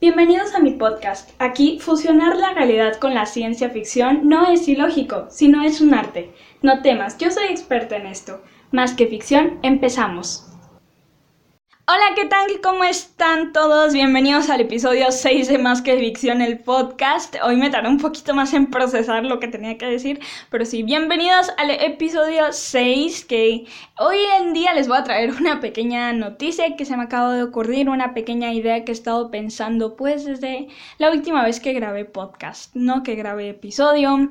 Bienvenidos a mi podcast. Aquí, fusionar la realidad con la ciencia ficción no es ilógico, sino es un arte. No temas, yo soy experta en esto. Más que ficción, empezamos. Hola, ¿qué tal? ¿Cómo están todos? Bienvenidos al episodio 6 de Más que Ficción, el podcast. Hoy me tardé un poquito más en procesar lo que tenía que decir, pero sí, bienvenidos al episodio 6, que hoy en día les voy a traer una pequeña noticia que se me acaba de ocurrir, una pequeña idea que he estado pensando pues desde la última vez que grabé podcast, no que grabé episodio.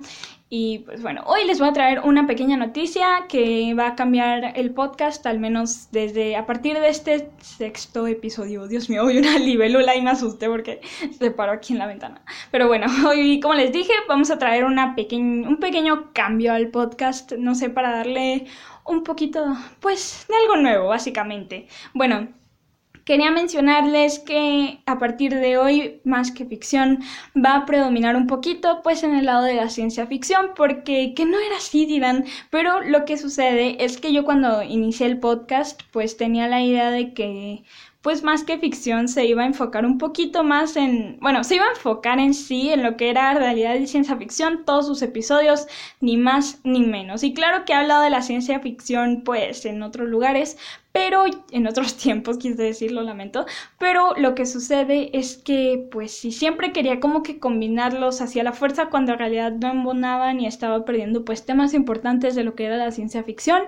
Y pues bueno, hoy les voy a traer una pequeña noticia que va a cambiar el podcast, al menos desde a partir de este sexto episodio. Dios mío, hoy una libélula y me asusté porque se paró aquí en la ventana. Pero bueno, hoy, como les dije, vamos a traer una un pequeño cambio al podcast, no sé, para darle un poquito, pues, de algo nuevo, básicamente. Bueno, Quería mencionarles que a partir de hoy, más que ficción, va a predominar un poquito pues en el lado de la ciencia ficción, porque que no era así, dirán, pero lo que sucede es que yo cuando inicié el podcast pues tenía la idea de que pues más que ficción se iba a enfocar un poquito más en, bueno, se iba a enfocar en sí, en lo que era realidad y ciencia ficción, todos sus episodios, ni más ni menos. Y claro que he hablado de la ciencia ficción pues en otros lugares, pero en otros tiempos, quise decir, lo lamento, pero lo que sucede es que, pues, si siempre quería como que combinarlos hacia la fuerza cuando en realidad no embonaban y estaba perdiendo, pues, temas importantes de lo que era la ciencia ficción,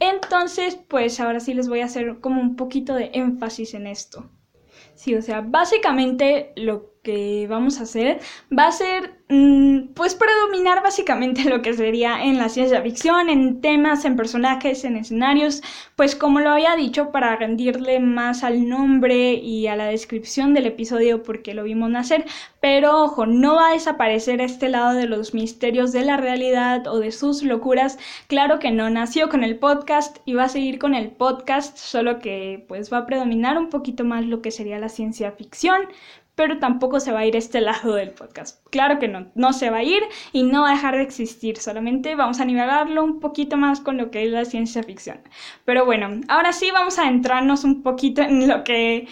entonces, pues, ahora sí les voy a hacer como un poquito de énfasis en esto. Sí, o sea, básicamente lo que vamos a hacer va a ser mm, pues predominar básicamente lo que sería en la ciencia ficción, en temas, en personajes, en escenarios, pues como lo había dicho para rendirle más al nombre y a la descripción del episodio porque lo vimos nacer, pero ojo, no va a desaparecer este lado de los misterios de la realidad o de sus locuras, claro que no, nació con el podcast y va a seguir con el podcast, solo que pues va a predominar un poquito más lo que sería la ciencia ficción, pero tampoco se va a ir este lado del podcast. Claro que no, no se va a ir y no va a dejar de existir, solamente vamos a nivelarlo un poquito más con lo que es la ciencia ficción. Pero bueno, ahora sí vamos a entrarnos un poquito en lo que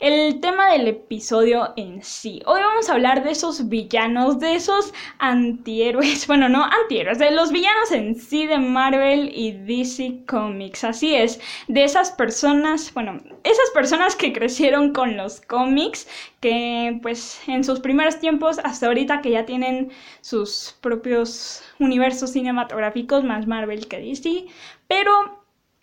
el tema del episodio en sí. Hoy vamos a hablar de esos villanos, de esos antihéroes, bueno, no antihéroes, de los villanos en sí de Marvel y DC Comics. Así es, de esas personas, bueno, esas personas que crecieron con los cómics, que pues en sus primeros tiempos, hasta ahorita que ya tienen sus propios universos cinematográficos, más Marvel que DC, pero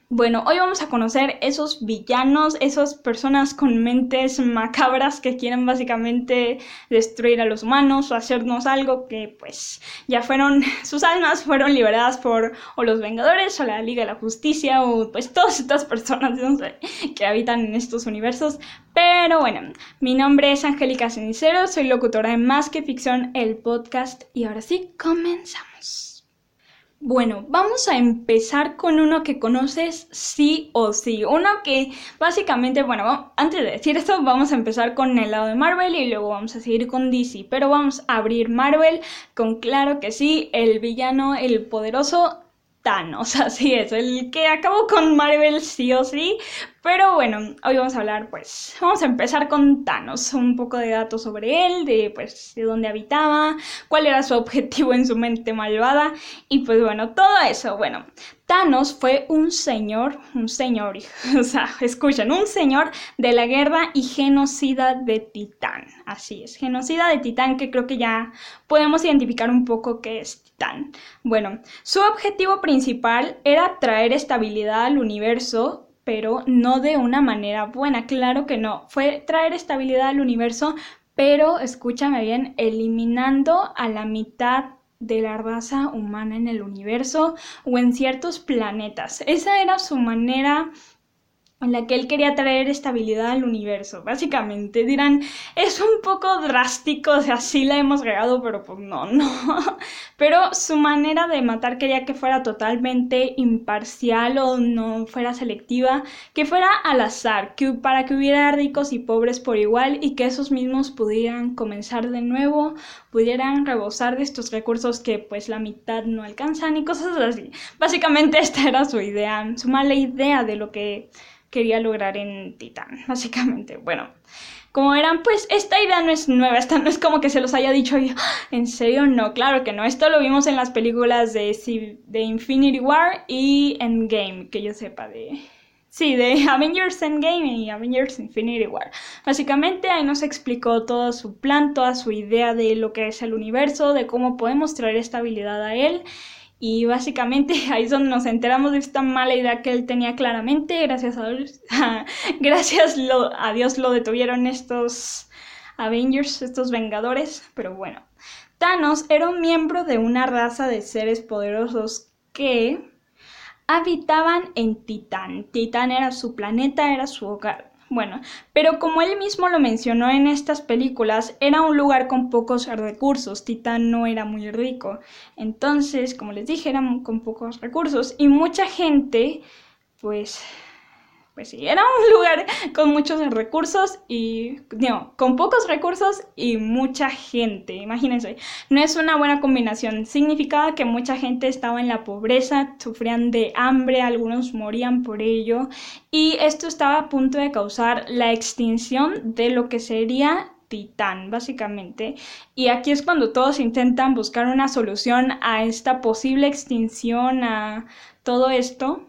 bueno, hoy vamos a conocer esos villanos, esas personas con mentes macabras que quieren básicamente destruir a los humanos o hacernos algo que pues ya fueron, sus almas fueron liberadas por o los Vengadores o la Liga de la Justicia o pues todas estas personas no sé, que habitan en estos universos. Pero bueno, mi nombre es Angélica Cenicero, soy locutora de Más que Ficción, el podcast y ahora sí, comenzamos. Bueno, vamos a empezar con uno que conoces sí o sí. Uno que básicamente, bueno, antes de decir esto, vamos a empezar con el lado de Marvel y luego vamos a seguir con DC. Pero vamos a abrir Marvel con claro que sí, el villano, el poderoso Thanos, así es, el que acabó con Marvel sí o sí, pero bueno, hoy vamos a hablar, pues, vamos a empezar con Thanos, un poco de datos sobre él, de pues, de dónde habitaba, cuál era su objetivo en su mente malvada, y pues bueno, todo eso, bueno, Thanos fue un señor, un señor, o sea, escuchen, un señor de la guerra y genocida de Titán, así es, genocida de Titán, que creo que ya podemos identificar un poco qué es Titán. Bueno, su objetivo principal era traer estabilidad al universo pero no de una manera buena. Claro que no. Fue traer estabilidad al universo, pero escúchame bien, eliminando a la mitad de la raza humana en el universo o en ciertos planetas. Esa era su manera en la que él quería traer estabilidad al universo. Básicamente dirán, es un poco drástico, o sea, sí la hemos regado, pero pues no, no. Pero su manera de matar quería que fuera totalmente imparcial o no fuera selectiva, que fuera al azar, que para que hubiera ricos y pobres por igual y que esos mismos pudieran comenzar de nuevo, pudieran rebosar de estos recursos que pues la mitad no alcanzan y cosas así. Básicamente esta era su idea, su mala idea de lo que quería lograr en Titán, básicamente. Bueno, como verán, pues esta idea no es nueva, esta no es como que se los haya dicho yo, en serio, no, claro que no, esto lo vimos en las películas de, de Infinity War y Endgame, que yo sepa de... Sí, de Avengers Endgame y Avengers Infinity War. Básicamente ahí nos explicó todo su plan, toda su idea de lo que es el universo, de cómo podemos traer esta habilidad a él y básicamente ahí es donde nos enteramos de esta mala idea que él tenía claramente. Gracias a Dios, gracias a Dios lo detuvieron estos Avengers, estos Vengadores. Pero bueno, Thanos era un miembro de una raza de seres poderosos que habitaban en Titán. Titán era su planeta, era su hogar. Bueno, pero como él mismo lo mencionó en estas películas, era un lugar con pocos recursos, Titán no era muy rico. Entonces, como les dije, era con pocos recursos y mucha gente, pues pues sí, era un lugar con muchos recursos y, no, con pocos recursos y mucha gente, imagínense, no es una buena combinación, significaba que mucha gente estaba en la pobreza, sufrían de hambre, algunos morían por ello y esto estaba a punto de causar la extinción de lo que sería Titán, básicamente. Y aquí es cuando todos intentan buscar una solución a esta posible extinción, a todo esto.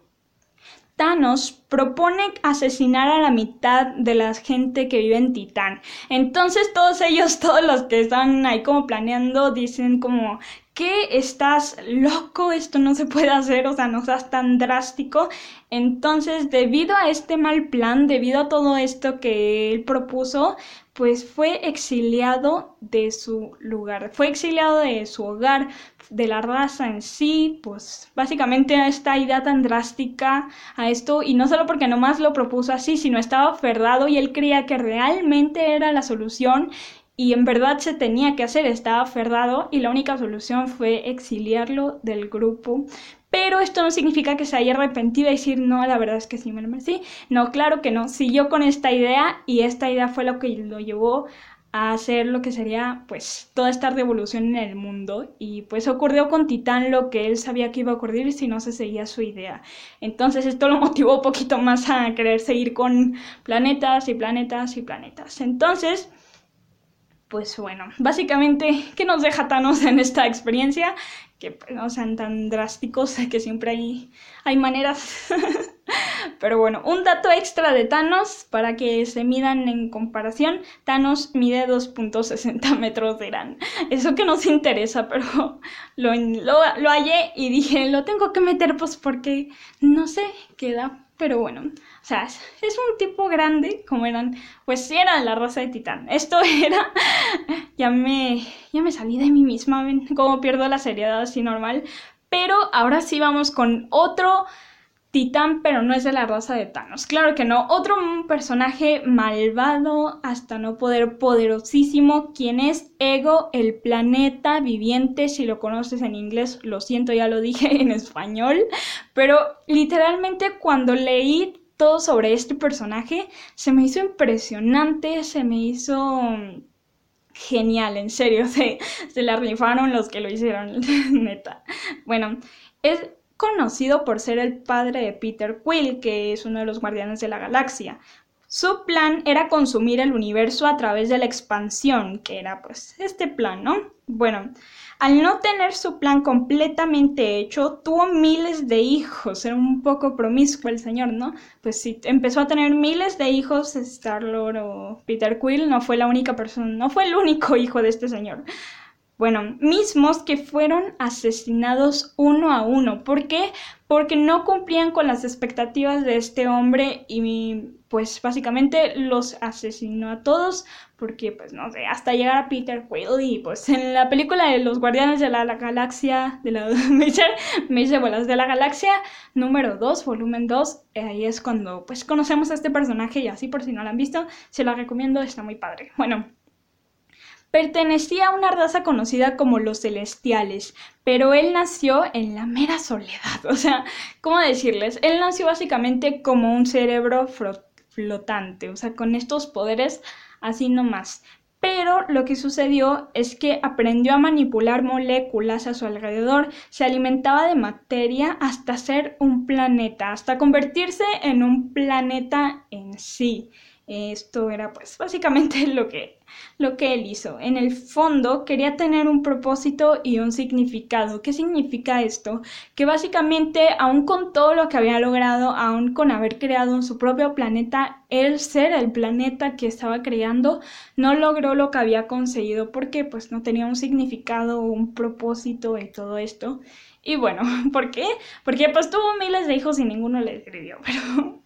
Thanos propone asesinar a la mitad de la gente que vive en Titán. Entonces todos ellos, todos los que están ahí como planeando, dicen como, ¿qué? ¿Estás loco? Esto no se puede hacer, o sea, no seas tan drástico. Entonces, debido a este mal plan, debido a todo esto que él propuso, pues fue exiliado de su lugar, fue exiliado de su hogar, de la raza en sí, pues básicamente a esta idea tan drástica a esto, y no solo porque nomás lo propuso así, sino estaba aferrado y él creía que realmente era la solución y en verdad se tenía que hacer, estaba aferrado y la única solución fue exiliarlo del grupo. Pero esto no significa que se haya arrepentido y decir, no, la verdad es que sí me lo. No, claro que no. Siguió con esta idea y esta idea fue lo que lo llevó a hacer lo que sería pues toda esta revolución en el mundo y pues ocurrió con Titán lo que él sabía que iba a ocurrir si no se seguía su idea. Entonces esto lo motivó un poquito más a querer seguir con planetas y planetas y planetas. Entonces, pues bueno, básicamente, ¿qué nos deja Thanos en esta experiencia? Que pues, no sean tan drásticos, que siempre hay, hay maneras Pero bueno, un dato extra de Thanos para que se midan en comparación. Thanos mide 2.60 metros de gran. Eso que nos interesa, pero lo, lo, hallé y dije, lo tengo que meter pues porque no sé qué da. Pero bueno, o sea, es, un tipo grande, como eran, pues era la raza de Titán. Esto era, ya me, ya me salí de mí misma, ven pierdo la seriedad así normal. Pero ahora sí vamos con otro Titán, pero no es de la raza de Thanos. Claro que no. Otro personaje malvado, hasta no poder, poderosísimo, quien es Ego, el planeta viviente. Si lo conoces en inglés, lo siento, ya lo dije en español. Pero literalmente cuando leí todo sobre este personaje, se me hizo impresionante, se me hizo genial, en serio, se, se la rifaron los que lo hicieron, neta. Bueno, es, conocido por ser el padre de Peter Quill, que es uno de los guardianes de la galaxia. Su plan era consumir el universo a través de la expansión, que era pues este plan, ¿no? Bueno, al no tener su plan completamente hecho, tuvo miles de hijos, era un poco promiscuo el señor, ¿no? Pues sí, empezó a tener miles de hijos, Star-Lord o Peter Quill no fue la única persona, no fue el único hijo de este señor bueno, mismos que fueron asesinados uno a uno. ¿Por qué? Porque no cumplían con las expectativas de este hombre y pues básicamente los asesinó a todos porque pues no sé, hasta llegar a Peter Quill y pues en la película de los Guardianes de la, Galaxia, de la me dice bolas de la Galaxia número 2, volumen 2, ahí es cuando pues conocemos a este personaje y así por si no lo han visto, se lo recomiendo, está muy padre. Bueno, Pertenecía a una raza conocida como los celestiales, pero él nació en la mera soledad. O sea, ¿cómo decirles? Él nació básicamente como un cerebro flotante, o sea, con estos poderes así nomás. Pero lo que sucedió es que aprendió a manipular moléculas a su alrededor, se alimentaba de materia hasta ser un planeta, hasta convertirse en un planeta en sí. Esto era pues básicamente lo que, lo que él hizo. En el fondo quería tener un propósito y un significado. ¿Qué significa esto? Que básicamente aún con todo lo que había logrado, aún con haber creado su propio planeta, él ser el planeta que estaba creando, no logró lo que había conseguido porque pues no tenía un significado, un propósito y todo esto. Y bueno, ¿por qué? Porque pues tuvo miles de hijos y ninguno le escribió, pero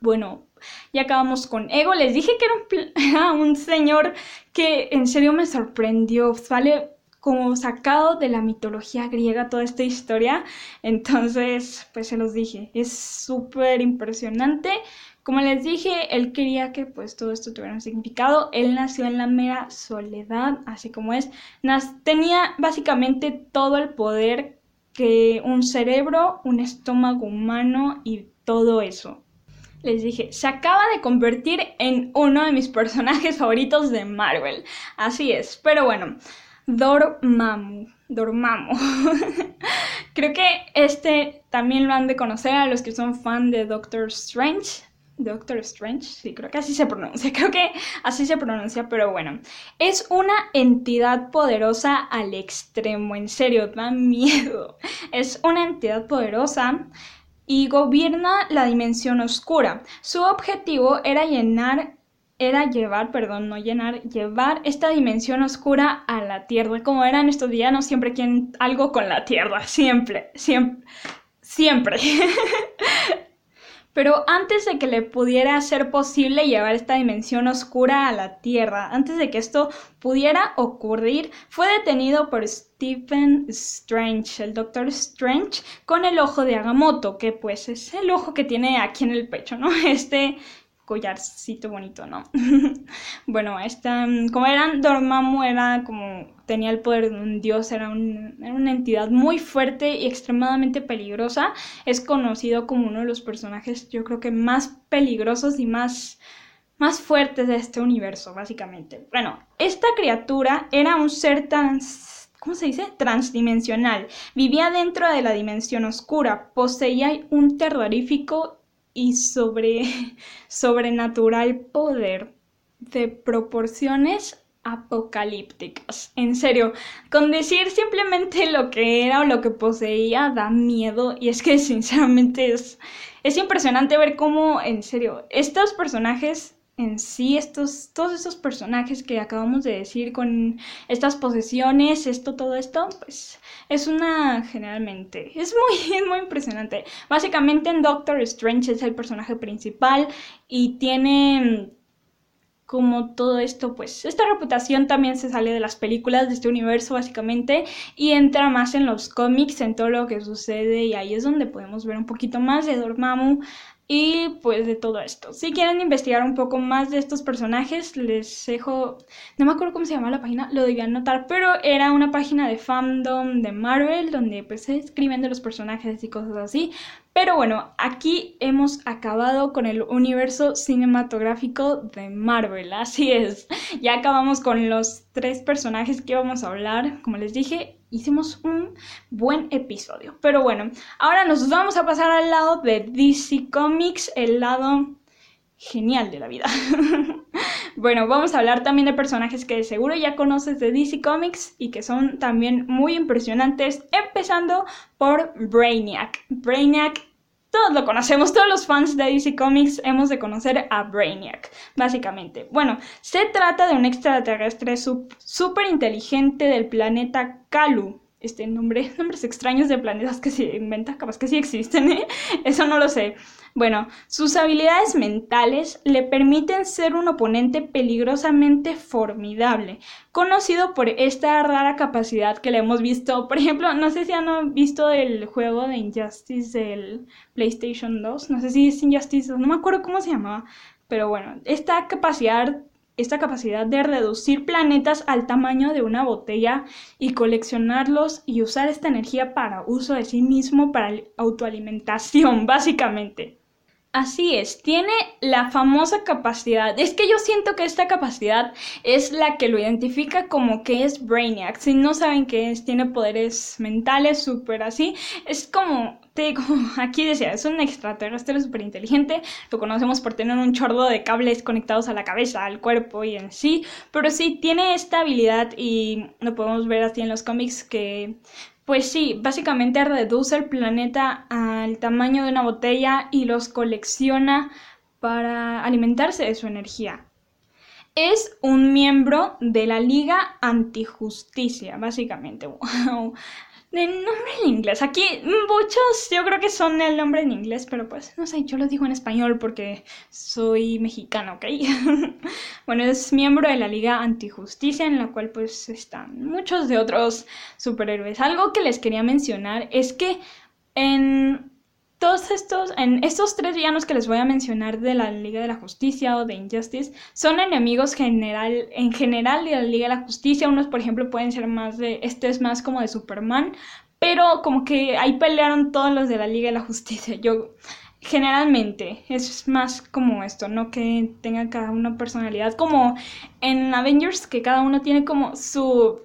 bueno, ya acabamos con Ego. Les dije que era un, señor que en serio me sorprendió. Sale como sacado de la mitología griega toda esta historia. Entonces, pues se los dije. Es súper impresionante. Como les dije, él quería que pues todo esto tuviera un significado. Él nació en la mera soledad, así como es. tenía básicamente todo el poder que un cerebro, un estómago humano y todo eso les dije, se acaba de convertir en uno de mis personajes favoritos de Marvel. Así es, pero bueno, Dormammu, Dormammu. Creo que este también lo han de conocer a los que son fan de Doctor Strange. Doctor Strange, sí, creo que así se pronuncia, creo que así se pronuncia, pero bueno, es una entidad poderosa al extremo, en serio, da miedo. Es una entidad poderosa y gobierna la dimensión oscura. Su objetivo era llenar era llevar, perdón, no llenar, llevar esta dimensión oscura a la Tierra. Como eran estos villanos, siempre quieren algo con la Tierra, siempre, siempre, siempre. Pero antes de que le pudiera ser posible llevar esta dimensión oscura a la Tierra, antes de que esto pudiera ocurrir, fue detenido por Stephen Strange, el Doctor Strange, con el ojo de Agamotto, que pues es el ojo que tiene aquí en el pecho, ¿no? Este collarcito bonito, ¿no? bueno, esta, como eran, Dormammu era como, tenía el poder de un dios, era, una entidad muy fuerte y extremadamente peligrosa. Es conocido como uno de los personajes, yo creo que más peligrosos y más, más fuertes de este universo, básicamente. Bueno, esta criatura era un ser trans ¿cómo se dice? Transdimensional. Vivía dentro de la dimensión oscura, poseía un terrorífico y sobre sobrenatural poder de proporciones apocalípticas. En serio, con decir simplemente lo que era o lo que poseía da miedo y es que sinceramente es, es impresionante ver cómo, en serio, estos personajes en sí, estos, todos esos personajes que acabamos de decir con estas posesiones, esto, todo esto, pues es una generalmente, es muy, es muy impresionante. Básicamente en Doctor Strange es el personaje principal y tiene como todo esto, pues esta reputación también se sale de las películas de este universo básicamente y entra más en los cómics, en todo lo que sucede y ahí es donde podemos ver un poquito más de Dormammu, y pues de todo esto. Si quieren investigar un poco más de estos personajes, les dejo, no me acuerdo cómo se llama la página, lo debían notar, pero era una página de fandom de Marvel donde pues se escriben de los personajes y cosas así. Pero bueno, aquí hemos acabado con el universo cinematográfico de Marvel, así es. Ya acabamos con los tres personajes que íbamos a hablar, como les dije, hicimos un buen episodio. Pero bueno, ahora nos vamos a pasar al lado de DC Comics, el lado genial de la vida. bueno, vamos a hablar también de personajes que seguro ya conoces de DC Comics y que son también muy impresionantes, empezando por Brainiac. Brainiac todos lo conocemos, todos los fans de DC Comics hemos de conocer a Brainiac, básicamente. Bueno, se trata de un extraterrestre súper inteligente del planeta Kalu. Este nombre, nombres extraños de planetas que se inventan, capaz que sí existen, ¿eh? Eso no lo sé. Bueno, sus habilidades mentales le permiten ser un oponente peligrosamente formidable, conocido por esta rara capacidad que le hemos visto. Por ejemplo, no sé si han visto el juego de Injustice del PlayStation 2, no sé si es Injustice, no me acuerdo cómo se llamaba, pero bueno, esta capacidad esta capacidad de reducir planetas al tamaño de una botella y coleccionarlos y usar esta energía para uso de sí mismo, para autoalimentación, básicamente. Así es, tiene la famosa capacidad. Es que yo siento que esta capacidad es la que lo identifica como que es Brainiac. Si no saben qué es, tiene poderes mentales súper así. Es como Sí, como aquí decía, es un extraterrestre súper inteligente. Lo conocemos por tener un chorro de cables conectados a la cabeza, al cuerpo y en sí. Pero sí, tiene esta habilidad y lo podemos ver así en los cómics que pues sí, básicamente reduce el planeta al tamaño de una botella y los colecciona para alimentarse de su energía. Es un miembro de la Liga Antijusticia, básicamente. Wow. El nombre en inglés. Aquí muchos yo creo que son el nombre en inglés, pero pues no sé, yo lo digo en español porque soy mexicano, ¿ok? bueno, es miembro de la Liga Antijusticia en la cual pues están muchos de otros superhéroes. Algo que les quería mencionar es que en todos estos, en estos tres villanos que les voy a mencionar de la Liga de la Justicia o de Injustice, son enemigos general, en general de la Liga de la Justicia. Unos, por ejemplo, pueden ser más de, este es más como de Superman, pero como que ahí pelearon todos los de la Liga de la Justicia. Yo, generalmente, es más como esto, no que tenga cada una personalidad, como en Avengers, que cada uno tiene como su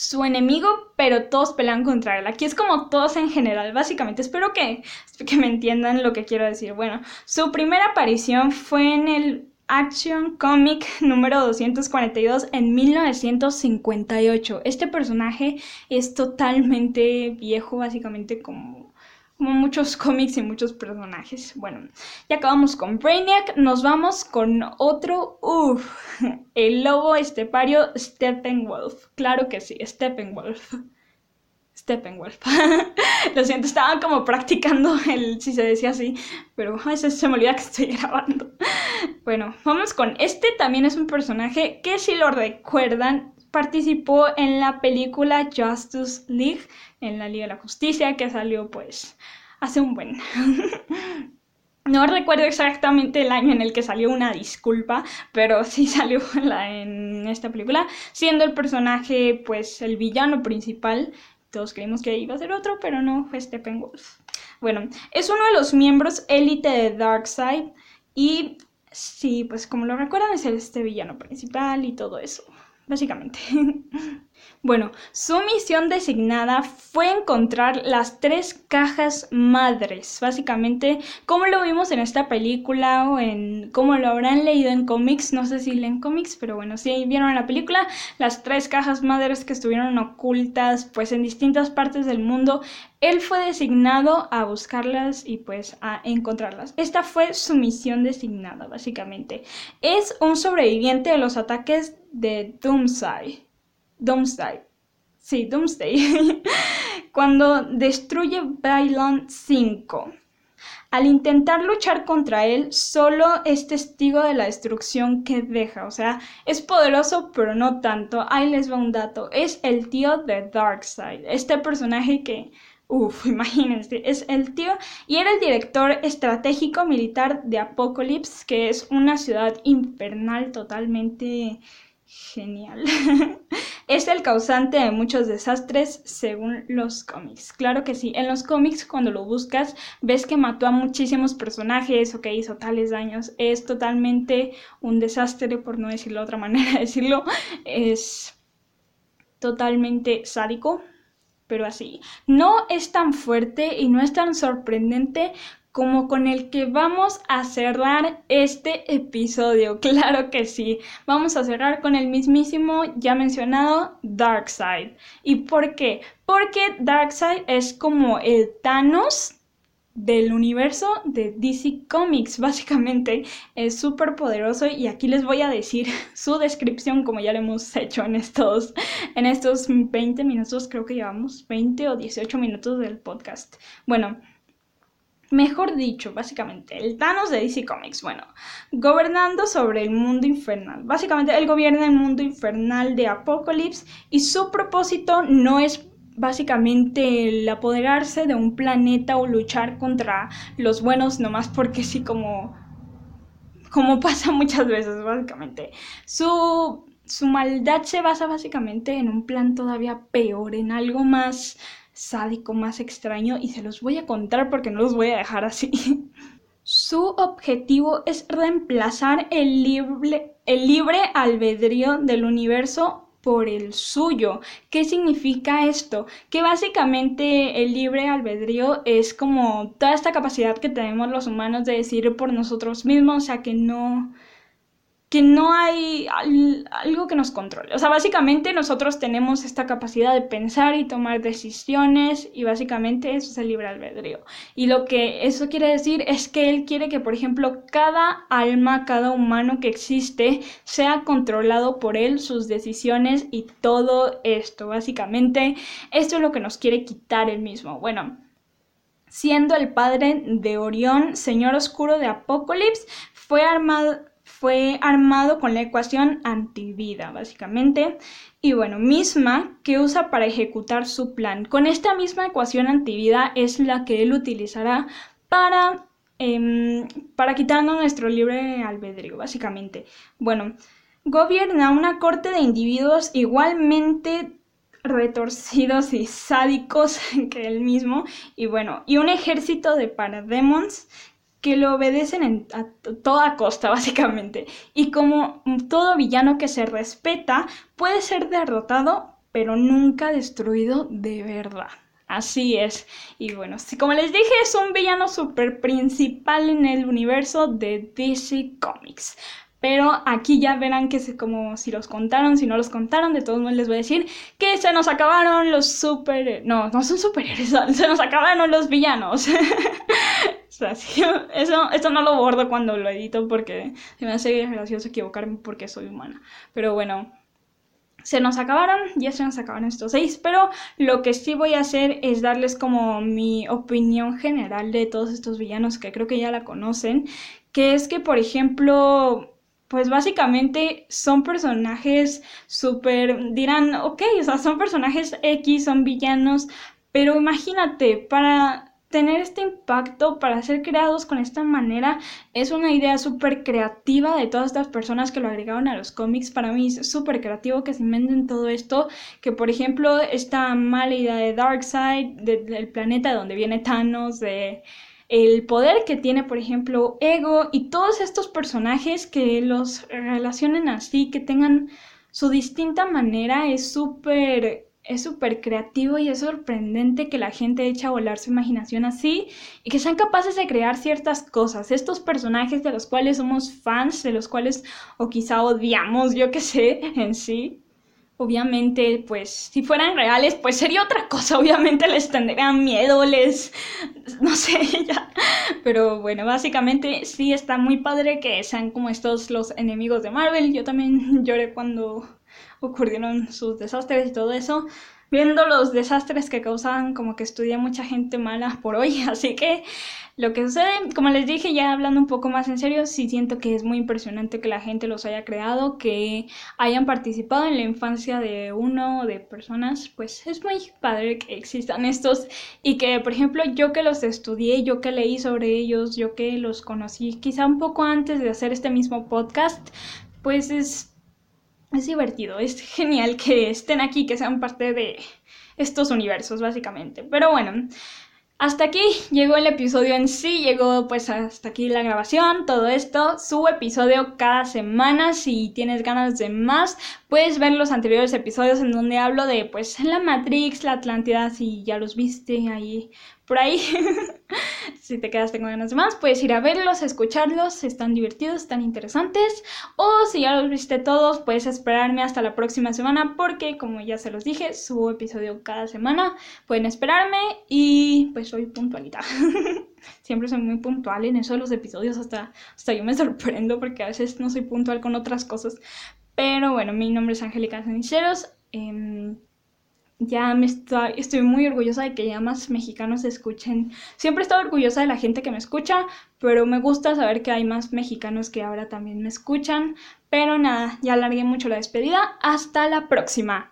su enemigo, pero todos pelean contra él. Aquí es como todos en general, básicamente. Espero que, que me entiendan lo que quiero decir. Bueno, su primera aparición fue en el Action Comic número 242 en 1958. Este personaje es totalmente viejo, básicamente como como muchos cómics y muchos personajes. Bueno, ya acabamos con Brainiac, nos vamos con otro, uff, el lobo estepario Steppenwolf. Claro que sí, Steppenwolf. Steppenwolf. Lo siento, estaba como practicando el si se decía así, pero a se me olvida que estoy grabando. Bueno, vamos con este también es un personaje que si lo recuerdan participó en la película Justice League en la Liga de la Justicia que salió pues hace un buen. No recuerdo exactamente el año en el que salió una disculpa, pero sí salió en esta película, siendo el personaje, pues, el villano principal. Todos creímos que iba a ser otro, pero no, fue Steppenwolf. Bueno, es uno de los miembros élite de Darkseid y sí, pues como lo recuerdan es este villano principal y todo eso, básicamente. Bueno, su misión designada fue encontrar las tres cajas madres, básicamente como lo vimos en esta película o en como lo habrán leído en cómics, no sé si leen cómics, pero bueno, si vieron en la película, las tres cajas madres que estuvieron ocultas pues en distintas partes del mundo, él fue designado a buscarlas y pues a encontrarlas. Esta fue su misión designada, básicamente. Es un sobreviviente de los ataques de Doomsday. Doomsday. Sí, Doomsday. Cuando destruye Bailon 5. Al intentar luchar contra él, solo es testigo de la destrucción que deja. O sea, es poderoso, pero no tanto. Ahí les va un dato. Es el tío de Darkseid. Este personaje que Uf, imagínense, es el tío y era el director estratégico militar de Apocalypse, que es una ciudad infernal totalmente genial. es el causante de muchos desastres según los cómics. Claro que sí, en los cómics cuando lo buscas ves que mató a muchísimos personajes o que hizo tales daños. Es totalmente un desastre, por no decirlo de otra manera de decirlo. Es totalmente sádico, pero así. No es tan fuerte y no es tan sorprendente como con el que vamos a cerrar este episodio. Claro que sí. Vamos a cerrar con el mismísimo ya mencionado Darkseid. ¿Y por qué? Porque Darkseid es como el Thanos del universo de DC Comics, básicamente es súper poderoso y aquí les voy a decir su descripción como ya lo hemos hecho en estos, en estos 20 minutos, creo que llevamos 20 o 18 minutos del podcast. Bueno, Mejor dicho, básicamente, el Thanos de DC Comics, bueno, gobernando sobre el mundo infernal. Básicamente, él gobierna el mundo infernal de Apocalypse y su propósito no es básicamente el apoderarse de un planeta o luchar contra los buenos nomás porque sí como como pasa muchas veces básicamente su su maldad se basa básicamente en un plan todavía peor en algo más sádico, más extraño y se los voy a contar porque no los voy a dejar así. Su objetivo es reemplazar el libre, el libre albedrío del universo por el suyo. ¿Qué significa esto? Que básicamente el libre albedrío es como toda esta capacidad que tenemos los humanos de decidir por nosotros mismos, o sea, que no que no hay algo que nos controle. O sea, básicamente nosotros tenemos esta capacidad de pensar y tomar decisiones y básicamente eso es el libre albedrío. Y lo que eso quiere decir es que él quiere que, por ejemplo, cada alma, cada humano que existe sea controlado por él, sus decisiones y todo esto. Básicamente, esto es lo que nos quiere quitar él mismo. Bueno, siendo el padre de Orión, señor oscuro de Apocalipsis, fue armado fue armado con la ecuación antivida, básicamente, y bueno, misma que usa para ejecutar su plan. Con esta misma ecuación antivida es la que él utilizará para, em, para quitarnos nuestro libre albedrío, básicamente. Bueno, gobierna una corte de individuos igualmente retorcidos y sádicos que él mismo y bueno y un ejército de parademons que lo obedecen a toda costa, básicamente. Y como todo villano que se respeta, puede ser derrotado, pero nunca destruido de verdad. Así es. Y bueno, como les dije, es un villano súper principal en el universo de DC Comics. Pero aquí ya verán que es como si los contaron, si no los contaron, de todos modos les voy a decir que se nos acabaron los super... No, no son superhéroes, se nos acabaron los villanos. eso, esto no lo bordo cuando lo edito porque se me hace gracioso equivocarme porque soy humana. Pero bueno, se nos acabaron, ya se nos acabaron estos seis, pero lo que sí voy a hacer es darles como mi opinión general de todos estos villanos que creo que ya la conocen, que es que por ejemplo, pues básicamente son personajes súper, dirán, ok, o sea, son personajes X, son villanos, pero imagínate, para tener este impacto para ser creados con esta manera es una idea súper creativa de todas estas personas que lo agregaron a los cómics. Para mí es súper creativo que se inventen todo esto, que por ejemplo esta mala idea de Darkseid, del planeta donde viene Thanos, de el poder que tiene, por ejemplo, Ego y todos estos personajes que los relacionen así, que tengan su distinta manera, es súper es súper creativo y es sorprendente que la gente eche a volar su imaginación así y que sean capaces de crear ciertas cosas. Estos personajes de los cuales somos fans, de los cuales o quizá odiamos, yo qué sé, en sí. Obviamente, pues, si fueran reales, pues sería otra cosa. Obviamente les tendrían miedo, les... no sé, ya. Pero bueno, básicamente sí está muy padre que sean como estos los enemigos de Marvel. Yo también lloré cuando ocurrieron sus desastres y todo eso, viendo los desastres que causaban como que estudia mucha gente mala por hoy, así que lo que sucede, como les dije, ya hablando un poco más en serio, sí siento que es muy impresionante que la gente los haya creado, que hayan participado en la infancia de uno o de personas, pues es muy padre que existan estos y que, por ejemplo, yo que los estudié, yo que leí sobre ellos, yo que los conocí quizá un poco antes de hacer este mismo podcast, pues es es divertido, es genial que estén aquí, que sean parte de estos universos, básicamente. Pero bueno, hasta aquí llegó el episodio en sí, llegó pues hasta aquí la grabación, todo esto. Subo episodio cada semana, si tienes ganas de más, puedes ver los anteriores episodios en donde hablo de pues la Matrix, la Atlántida, si ya los viste ahí por ahí. si te quedaste con ganas de más, puedes ir a verlos, escucharlos, están divertidos, están interesantes. O si ya los viste todos, puedes esperarme hasta la próxima semana porque, como ya se los dije, subo episodio cada semana. Pueden esperarme y pues soy puntualita. Siempre soy muy puntual en eso de los episodios, hasta, hasta yo me sorprendo porque a veces no soy puntual con otras cosas. Pero bueno, mi nombre es Angélica Ceniceros. Em, ya me estoy, muy orgullosa de que ya más mexicanos escuchen. Siempre he estado orgullosa de la gente que me escucha, pero me gusta saber que hay más mexicanos que ahora también me escuchan. Pero nada, ya alargué mucho la despedida. Hasta la próxima.